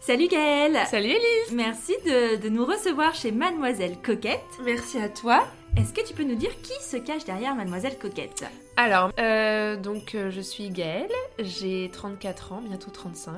Salut Gaëlle Salut Elise Merci de, de nous recevoir chez Mademoiselle Coquette. Merci à toi Est-ce que tu peux nous dire qui se cache derrière Mademoiselle Coquette? Alors, euh, donc euh, je suis Gaëlle, j'ai 34 ans, bientôt 35.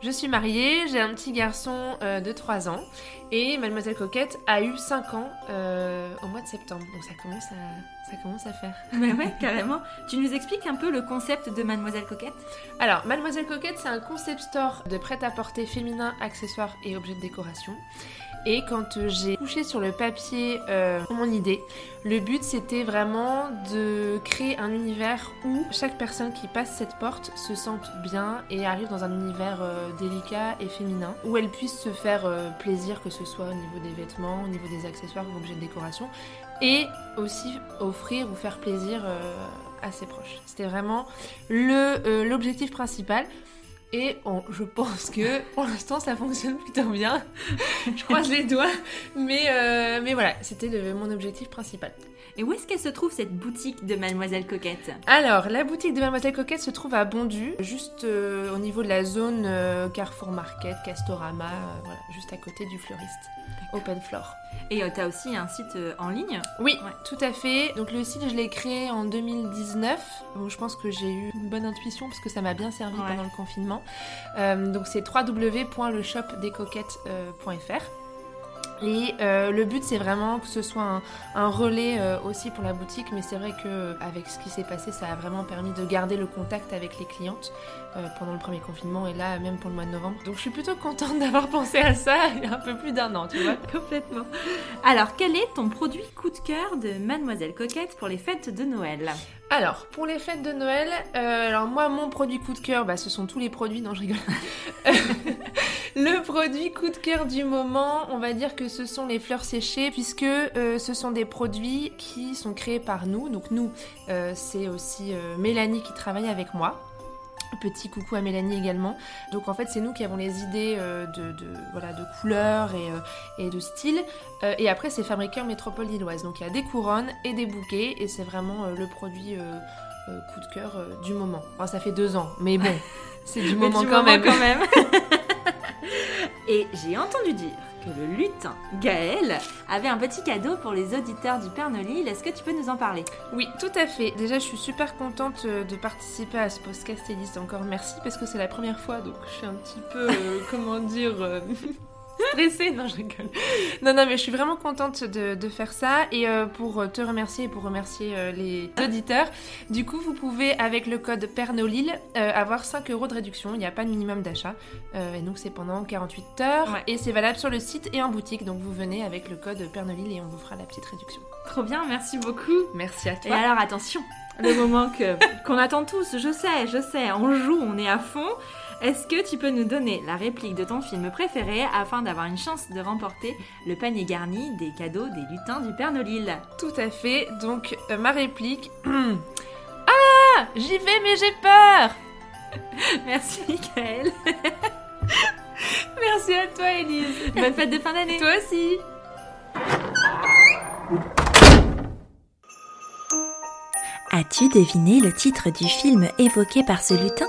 Je suis mariée, j'ai un petit garçon euh, de 3 ans et Mademoiselle Coquette a eu 5 ans au mois de septembre. Donc ça commence à, ça commence à faire. Mais ouais, carrément. Tu nous expliques un peu le concept de Mademoiselle Coquette? Alors, Mademoiselle Coquette, c'est un concept store de prêt-à-porter féminin, accessoires et objets de décoration. Et quand euh, j'ai couché sur le papier euh, mon idée, le but c'était vraiment de créer un univers où chaque personne qui passe cette porte se sente bien et arrive dans un univers euh, délicat et féminin, où elle puisse se faire euh, plaisir, que ce soit au niveau des vêtements, au niveau des accessoires ou objets de décoration, et aussi ou faire plaisir euh, à ses proches. C'était vraiment euh, l'objectif principal. Et on- je pense que pour l'instant ça fonctionne plutôt bien. je croise les doigts. Mais, euh, mais voilà, c'était mon objectif principal. Et où est-ce qu'elle se trouve cette boutique de Mademoiselle Coquette? Alors, la boutique de Mademoiselle Coquette se trouve à Bondu, juste euh, au niveau de la zone euh, Carrefour Market, Castorama, voilà, juste à côté du fleuriste. Open Floor. Et tu t'as aussi un site en ligne? Oui, Ouais. tout à fait. Donc le site, je l'ai créé en 2019. Bon, je pense que j'ai eu une bonne intuition parce que ça m'a bien servi Ouais. pendant le confinement. Euh, donc c'est www.leshopdescoquettes.fr. Et euh, le but, c'est vraiment que ce soit un, un relais euh, aussi pour la boutique, mais c'est vrai que avec ce qui s'est passé, ça a vraiment permis de garder le contact avec les clientes euh, pendant le premier confinement et là même pour le mois de novembre. Donc je suis plutôt contente d'avoir pensé à ça il y a un peu plus d'un an, tu vois. Complètement. Alors, quel est ton produit coup de cœur de Mademoiselle Coquette pour les fêtes de Noël? Alors, pour les fêtes de Noël, alors moi, mon produit coup de cœur, bah, ce sont tous les produits, non, je rigole. Le produit coup de cœur du moment, on va dire que ce sont les fleurs séchées, puisque euh, ce sont des produits qui sont créés par nous. Donc nous, euh, c'est aussi euh, Mélanie qui travaille avec moi. Petit coucou à Mélanie également. Donc en fait, c'est nous qui avons les idées de, de- voilà, de couleurs et, et de style. Et après, c'est Fabriqueur Métropole Lilloise. Donc il y a des couronnes et des bouquets. Et c'est vraiment le produit coup de cœur du moment. Enfin, ça fait deux ans, mais bon, c'est du moment du quand moment même. quand même. Et j'ai entendu dire que le lutin Gaël avait un petit cadeau pour les auditeurs du Père Nolil. Est-ce que tu peux nous en parler? Oui, tout à fait. Déjà, je suis super contente euh, de participer à ce podcast, Elise. Encore merci parce que c'est la première fois, donc je suis un petit peu, euh, comment dire, euh, stressée. Non, je rigole. Non, non, mais je suis vraiment contente de, de faire ça. Et euh, pour te remercier et pour remercier euh, les auditeurs, du coup, vous pouvez, avec le code PERNOLIL, euh, avoir 5 euros de réduction. Il n'y a pas de minimum d'achat. Et donc, c'est pendant 48 heures. Ouais. Et c'est valable sur le site et en boutique. Donc, vous venez avec le code PERNOLIL et on vous fera la petite réduction. Trop bien, merci beaucoup. Merci à Et toi. alors attention, le moment qu'on attend tous, je sais, je sais, on joue, on est à fond. Est-ce que tu peux nous donner la réplique de ton film préféré afin d'avoir une chance de remporter le panier garni des cadeaux des lutins du Père Nolil Tout à fait. Donc, euh, ma réplique. ah J'y vais, mais j'ai peur Merci Michael. Merci à toi, Elise. Bonne fête de fin d'année. Toi aussi. As-tu deviné le titre du film évoqué par ce lutin?